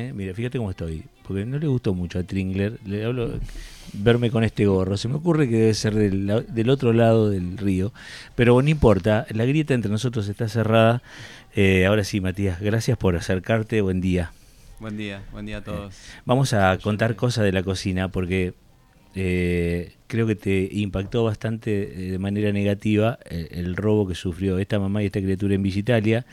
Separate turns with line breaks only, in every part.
¿eh? Mira, fíjate cómo estoy. Porque no le gustó mucho a Tringler. Le hablo verme con este gorro. Se me ocurre que debe ser del, del otro lado del río. Pero no importa. La grieta entre nosotros está cerrada. Eh, ahora sí, Matías, gracias por acercarte. Buen día.
Buen día, buen día a todos.
vamos a contar cosas de la cocina porque eh, creo que te impactó bastante eh, de manera negativa el, el robo que sufrió esta mamá y esta criatura en Visitalia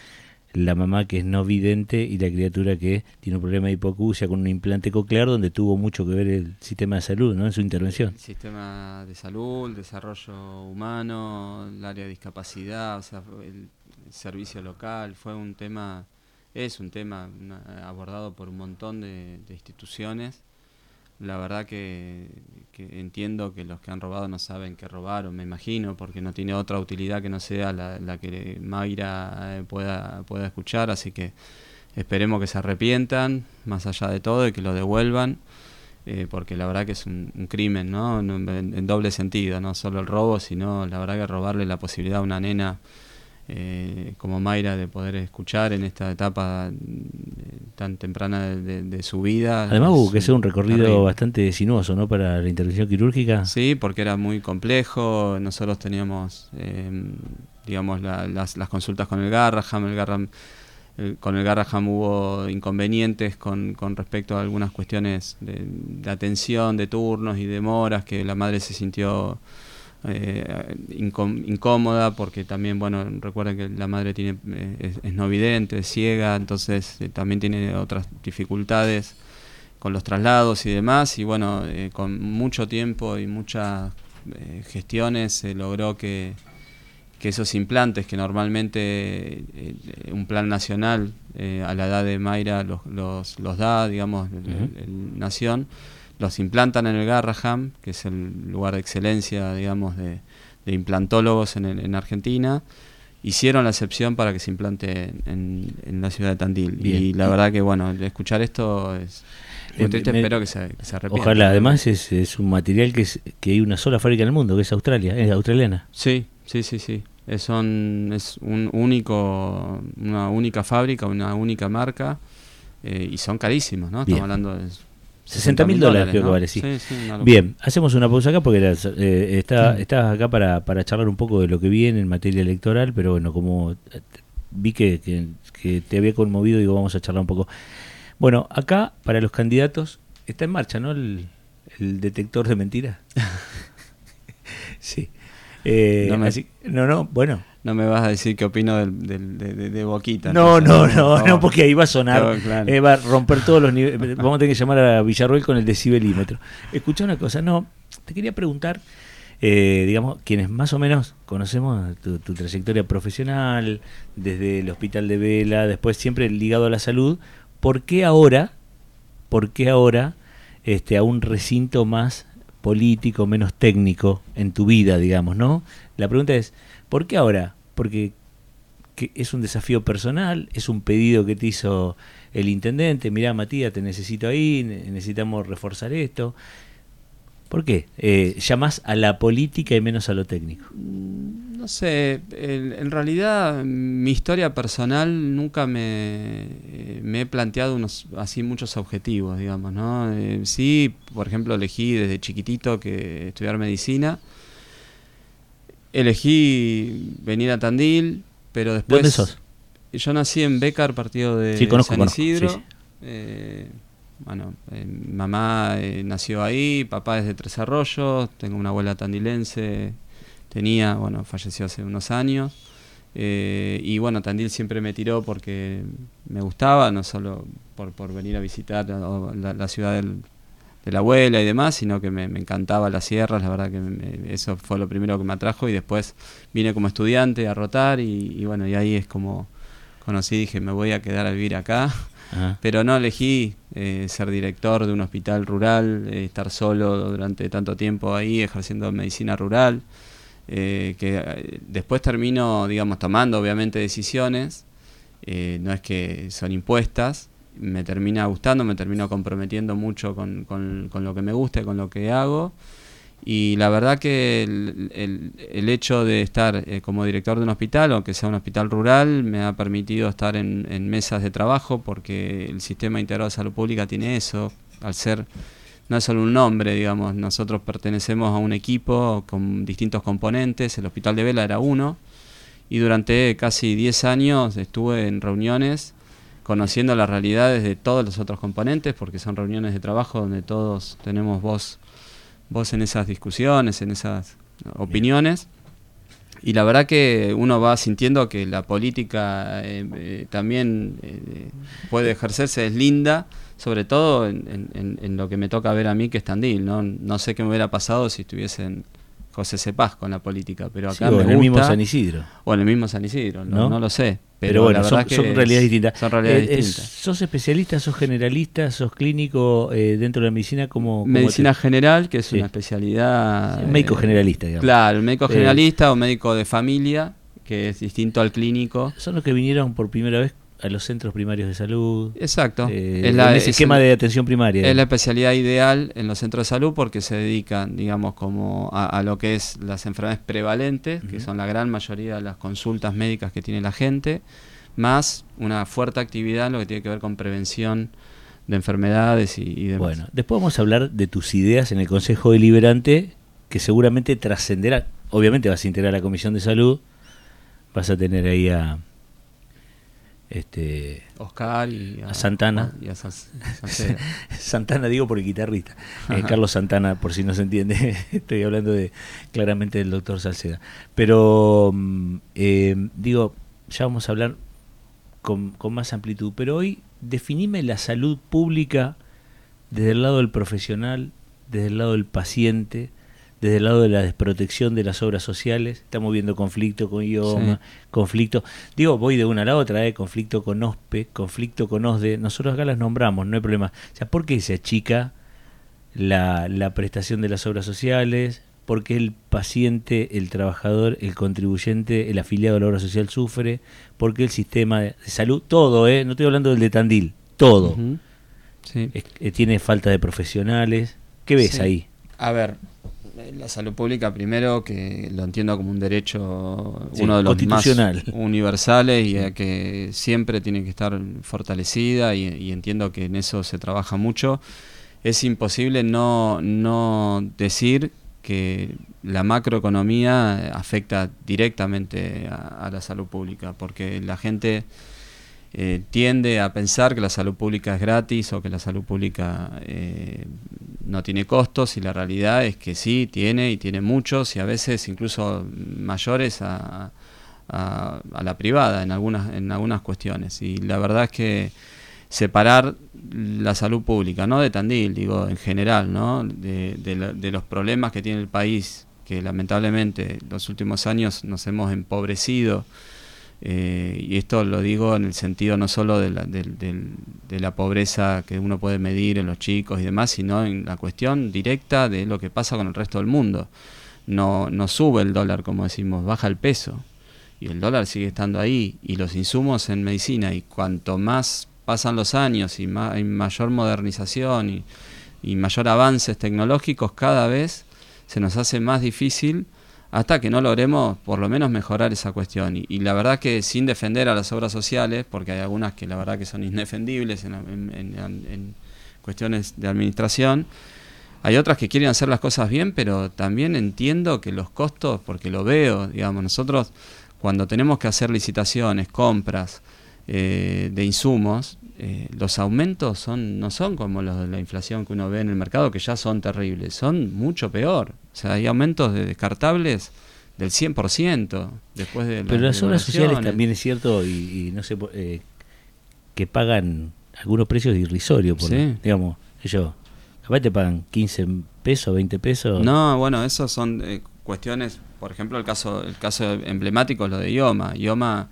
la mamá que es no vidente y la criatura que tiene un problema de hipoacusia con un implante coclear donde tuvo mucho que ver el sistema de salud ¿no? en su intervención.
Sistema de salud, desarrollo humano, el área de discapacidad, o sea, el, servicio local, fue un tema, es un tema abordado por un montón de instituciones la verdad que, entiendo que los que han robado no saben qué robaron, me imagino, porque no tiene otra utilidad que no sea la, que Mayra eh, pueda, pueda escuchar, así que esperemos que se arrepientan, más allá de todo, y que lo devuelvan, eh, porque la verdad que es un, crimen, ¿no? En, en, doble sentido, no solo el robo, sino la verdad que robarle la posibilidad a una nena eh, como Mayra de poder escuchar en esta etapa eh, tan temprana de, su vida.
Además hubo que hacer un recorrido bastante sinuoso ¿no? para la intervención quirúrgica.
Sí, porque era muy complejo. Nosotros teníamos, eh, digamos, las, consultas con el Garraham. El Garraham con el Garraham hubo inconvenientes con, con respecto a algunas cuestiones de, de atención, de turnos y demoras, que la madre se sintió eh, incómoda porque también, bueno, recuerden que la madre tiene eh, es, no vidente, es ciega, entonces eh, también tiene otras dificultades con los traslados y demás, y bueno, eh, con mucho tiempo y muchas gestiones se logró que, que esos implantes que normalmente un plan nacional a la edad de Mayra los, los, los da, digamos, el, Nación, los implantan en el Garraham, que es el lugar de excelencia, digamos, de, implantólogos en, en, Argentina. Hicieron la excepción para que se implante en, la ciudad de Tandil. Y la verdad que, bueno, escuchar esto es muy eh, triste, espero que se, que arrepienta.
Ojalá, además es, es, un material que, es, que hay una sola fábrica en el mundo, que es Australia, es australiana.
Sí, sí, sí, sí. Es, son, es un único, una única fábrica, una única marca, eh, y son carísimos, ¿no? Estamos hablando de
60 mil dólares, creo que vale, sí. Bien, hacemos una pausa acá porque eh, está, estás acá para, para charlar un poco de lo que viene en materia electoral, pero bueno, como eh, vi que, que, te había conmovido, digo, vamos a charlar un poco. Bueno, acá para los candidatos está en marcha, ¿no? El, el detector de mentiras. sí. Eh, no, no, no, bueno.
No me vas a decir qué opino del, de, Boquita.
No, no, no, no, porque ahí va a sonar, eh, va a romper todos los niveles. Vamos a tener que llamar a Villarroel con el decibelímetro. Escucha una cosa, no, te quería preguntar, eh, digamos, quienes más o menos conocemos tu, trayectoria profesional, desde el Hospital de Vela, después siempre ligado a la salud, ¿por qué ahora, por qué ahora, este, a un recinto más político, menos técnico en tu vida, digamos, ¿no? La pregunta es, ¿por qué ahora? Porque es un desafío personal, es un pedido que te hizo el intendente, mirá Matías, te necesito ahí, necesitamos reforzar esto. ¿Por qué? Eh, ¿Llamás a la política y menos a lo técnico?
Mm, no sé, en realidad mi historia personal nunca me, eh, me he planteado unos así muchos objetivos, digamos, ¿no? Eh, sí, por ejemplo, elegí desde chiquitito que estudiar medicina. Elegí venir a Tandil, pero después...
¿Dónde sos?
Yo nací en Becar, partido de San Isidro. Eh, bueno, eh, mamá eh, nació ahí, papá es de Tres Arroyos, tengo una abuela tandilense, tenía, bueno, falleció hace unos años. y bueno, Tandil siempre me tiró porque me gustaba, no solo por, por venir a visitar la, ciudad del, de la abuela y demás, sino que me, encantaba las sierras, la verdad que eso fue lo primero que me atrajo y después vine como estudiante a rotar y, bueno, y ahí es como conocí, dije, me voy a quedar a vivir acá, pero no elegí eh, ser director de un hospital rural, eh, estar solo durante tanto tiempo ahí ejerciendo medicina rural, eh, que después termino, digamos, tomando obviamente decisiones, no es que son impuestas, me termina gustando, me termino comprometiendo mucho con, con, lo que me gusta con lo que hago. Y la verdad que el, hecho de estar eh, como director de un hospital, aunque sea un hospital rural, me ha permitido estar en, mesas de trabajo porque el sistema integrado de salud pública tiene eso, al ser, no es solo un nombre, digamos, nosotros pertenecemos a un equipo con distintos componentes, el hospital de Vela era uno, y durante casi 10 años estuve en reuniones conociendo las realidades de todos los otros componentes, porque son reuniones de trabajo donde todos tenemos voz vos en esas discusiones, en esas opiniones. Y la verdad que uno va sintiendo que la política eh, eh, también eh, puede ejercerse, es linda, sobre todo en, en, lo que me toca ver a mí que es Tandil. ¿no? no sé qué me hubiera pasado si estuviesen José Cepaz con la política, pero acá
o en el mismo San Isidro.
O en el mismo San Isidro, no, lo sé.
Pero, bueno, son, realidades distintas. Son realidades eh, distintas. ¿Sos especialista, sos generalista, sos clínico eh, dentro de la medicina? como
Medicina general, que es una especialidad...
médico eh, generalista, digamos.
Claro, médico generalista o médico de familia, que es distinto al clínico.
Son los que vinieron por primera vez a los centros primarios de salud.
Exacto.
Eh, es la, ese esquema de atención primaria.
Es la especialidad ideal en los centros de salud porque se dedican, digamos, como a, lo que es las enfermedades prevalentes, que son la gran mayoría de las consultas médicas que tiene la gente, más una fuerte actividad en lo que tiene que ver con prevención de enfermedades y, y demás.
Bueno, después vamos a hablar de tus ideas en el Consejo Deliberante, que seguramente trascenderá. Obviamente vas a integrar la Comisión de Salud, vas a tener ahí a este
Oscar y
a, Santana. Santana digo por el guitarrista. Eh, Carlos Santana por si no se entiende estoy hablando de claramente del doctor Salceda pero mm, eh, digo ya vamos a hablar con, con más amplitud pero hoy definime la salud pública desde el lado del profesional desde el lado del paciente desde el lado de la desprotección de las obras sociales, estamos viendo conflicto con IOMA, conflicto, digo, voy de una a la otra, ¿eh? conflicto con OSPE, conflicto con OSDE, nosotros acá las nombramos, no hay problema. O sea, ¿por qué se achica la, la prestación de las obras sociales? porque el paciente, el trabajador, el contribuyente, el afiliado a la obra social sufre, porque el sistema de salud, todo, ¿eh? no estoy hablando del de Tandil, todo, eh, tiene falta de profesionales. ¿Qué ves ahí?
A ver, la salud pública primero que lo entiendo como un derecho uno de los más universales y que siempre tiene que estar fortalecida y, entiendo que en eso se trabaja mucho. Es imposible no, no decir que la macroeconomía afecta directamente a la salud pública porque la gente eh, tiende a pensar que la salud pública es gratis o que la salud pública eh, no tiene costos y la realidad es que sí, tiene y tiene muchos y a veces incluso mayores a, la privada en algunas, en algunas cuestiones. Y la verdad es que separar la salud pública, no de Tandil, digo en general, ¿no? de, de los problemas que tiene el país, que lamentablemente los últimos años nos hemos empobrecido eh, y esto lo digo en el sentido no solo de la, de, la, pobreza que uno puede medir en los chicos y demás, sino en la cuestión directa de lo que pasa con el resto del mundo. No, no sube el dólar, como decimos, baja el peso. Y el dólar sigue estando ahí. Y los insumos en medicina, y cuanto más pasan los años y hay mayor modernización y, y mayor avances tecnológicos, cada vez se nos hace más difícil hasta que no logremos por lo menos mejorar esa cuestión. Y, la verdad que sin defender a las obras sociales, porque hay algunas que la verdad que son indefendibles en, cuestiones de administración, hay otras que quieren hacer las cosas bien, pero también entiendo que los costos, porque lo veo, digamos, nosotros cuando tenemos que hacer licitaciones, compras eh, de insumos, eh, los aumentos son no son como los de la inflación que uno ve en el mercado, que ya son terribles, son mucho peor. O sea, hay aumentos de descartables del 100% después de
Pero las obras sociales también es cierto, y, no sé, eh, que pagan algunos precios irrisorios, por, digamos, ellos, capaz te pagan 15 pesos, 20 pesos.
No, bueno, esos son eh, cuestiones, por ejemplo, el caso el caso emblemático es lo de IOMA. IOMA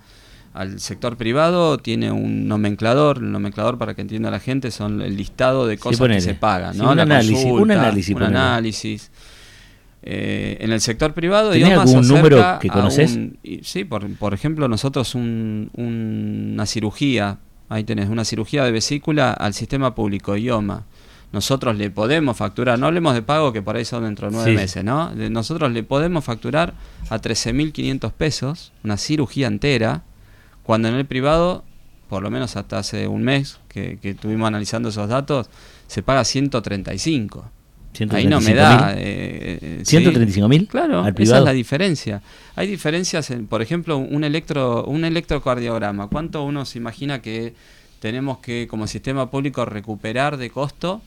al sector privado tiene un nomenclador, el nomenclador para que entienda la gente son el listado de cosas que se pagan, ¿no?
un, análisis, un análisis,
un análisis. Eh, en el sector privado,
¿Tenés algún número que conoces?
sí, por, por, ejemplo, nosotros una cirugía, ahí tenés, una cirugía de vesícula al sistema público, IOMA,
nosotros le podemos facturar, no hablemos de pago que por ahí son dentro de nueve meses, ¿no? Nosotros le podemos facturar a 13.500 pesos una cirugía entera, cuando en el privado, por lo menos hasta hace un mes que, que estuvimos analizando esos datos, se paga 135. Ahí no me da.
Eh, ¿135 eh, mil?
Claro, esa es la diferencia. Hay diferencias, en, por ejemplo, un, electro, un electrocardiograma. ¿Cuánto uno se imagina que tenemos que, como sistema público, recuperar de costo?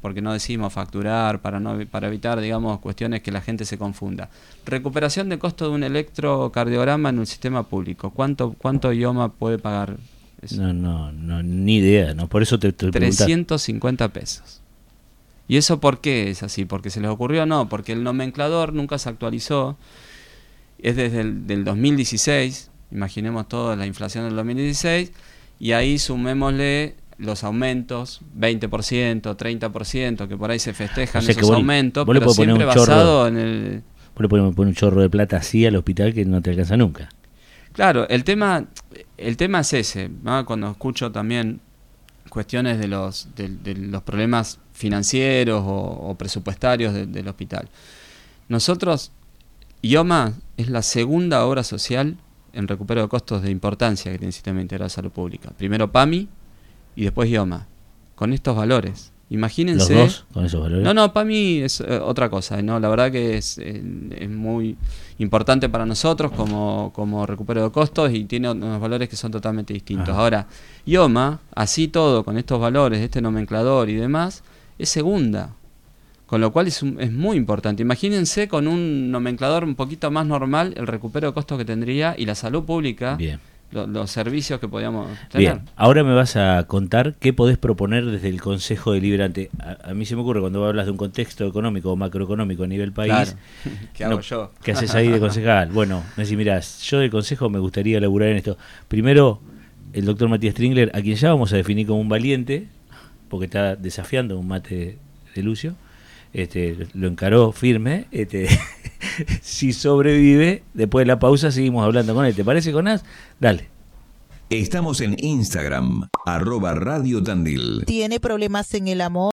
Porque no decimos facturar para, no, para evitar, digamos, cuestiones que la gente se confunda. Recuperación de costo de un electrocardiograma en un sistema público. ¿Cuánto, cuánto IOMA puede pagar?
No, no, no, ni idea. no Por eso te, te
350 pesos. ¿Y eso por qué es así? ¿Porque se les ocurrió? No, porque el nomenclador nunca se actualizó. Es desde el del 2016, imaginemos toda la inflación del 2016, y ahí sumémosle los aumentos, 20%, 30%, que por ahí se festejan esos aumentos, pero siempre basado en el...
Vos le poner un chorro de plata así al hospital que no te alcanza nunca.
Claro, el tema, el tema es ese. Cuando escucho también cuestiones de los, de, los problemas financieros o, presupuestarios del hospital. Nosotros, IOMA es la segunda obra social en recupero de costos de importancia que tiene el Sistema Integral de Salud Pública. Primero PAMI y después IOMA, con estos valores. Imagínense.
¿Los dos con esos valores?
No, no, para mí es eh, otra cosa. ¿no? La verdad que es, eh, es muy importante para nosotros como, como, recupero de costos y tiene unos valores que son totalmente distintos. Ahora, IOMA, así todo, con estos valores, este nomenclador y demás, es segunda. Con lo cual es, es muy importante. Imagínense con un nomenclador un poquito más normal el recupero de costos que tendría y la salud pública.
Bien
los, servicios que podíamos tener.
Bien, ahora me vas a contar qué podés proponer desde el Consejo Deliberante. A, a mí se me ocurre cuando hablas de un contexto económico o macroeconómico a nivel país.
¿Qué hago yo?
¿Qué haces ahí de concejal? bueno, me decís, mirá, yo del Consejo me gustaría laburar en esto. Primero, el doctor Matías Stringler, a quien ya vamos a definir como un valiente, porque está desafiando un mate de Lucio. Este, lo encaró firme. Este, si sobrevive, después de la pausa seguimos hablando con él. ¿Te parece, Conás? Dale.
Estamos en Instagram, arroba Radio Tandil.
¿Tiene problemas en el amor?